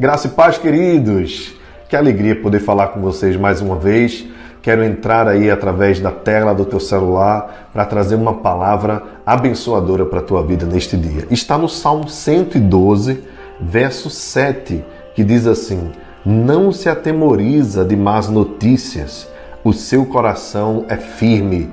Graça e paz, queridos! Que alegria poder falar com vocês mais uma vez. Quero entrar aí através da tela do teu celular para trazer uma palavra abençoadora para a tua vida neste dia. Está no Salmo 112, verso 7, que diz assim: Não se atemoriza de más notícias, o seu coração é firme,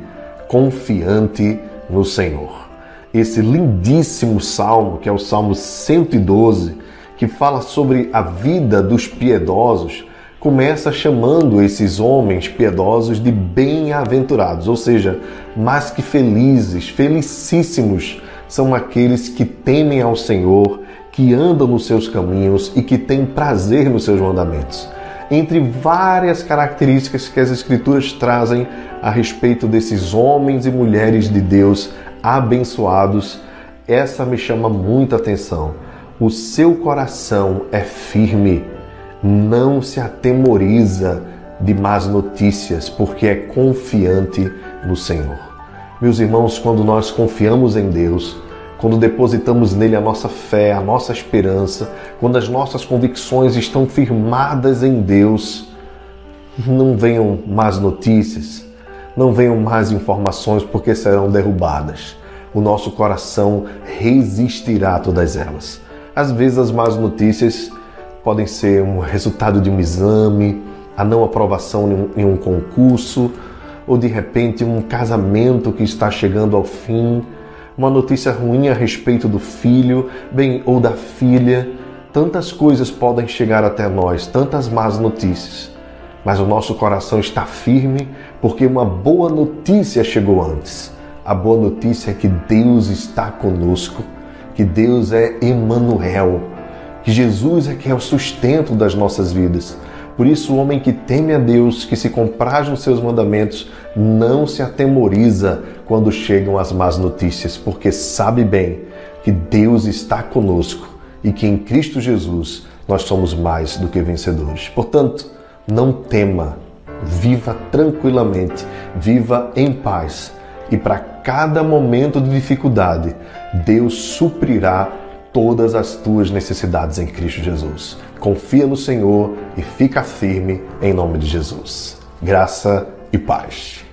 confiante no Senhor. Esse lindíssimo salmo, que é o Salmo 112, que fala sobre a vida dos piedosos, começa chamando esses homens piedosos de bem-aventurados, ou seja, mais que felizes, felicíssimos são aqueles que temem ao Senhor, que andam nos seus caminhos e que têm prazer nos seus mandamentos. Entre várias características que as Escrituras trazem a respeito desses homens e mulheres de Deus abençoados, essa me chama muita atenção o seu coração é firme, não se atemoriza de más notícias, porque é confiante no Senhor. Meus irmãos, quando nós confiamos em Deus, quando depositamos nele a nossa fé, a nossa esperança, quando as nossas convicções estão firmadas em Deus, não venham más notícias, não venham más informações, porque serão derrubadas. O nosso coração resistirá a todas elas. Às vezes as más notícias podem ser um resultado de um exame, a não aprovação em um concurso, ou de repente um casamento que está chegando ao fim, uma notícia ruim a respeito do filho, bem, ou da filha. Tantas coisas podem chegar até nós, tantas más notícias. Mas o nosso coração está firme porque uma boa notícia chegou antes. A boa notícia é que Deus está conosco que Deus é Emmanuel, que Jesus é que é o sustento das nossas vidas. Por isso, o homem que teme a Deus, que se compraz nos seus mandamentos, não se atemoriza quando chegam as más notícias, porque sabe bem que Deus está conosco e que em Cristo Jesus nós somos mais do que vencedores. Portanto, não tema, viva tranquilamente, viva em paz e para cada momento de dificuldade, Deus suprirá todas as tuas necessidades em Cristo Jesus. Confia no Senhor e fica firme em nome de Jesus. Graça e paz.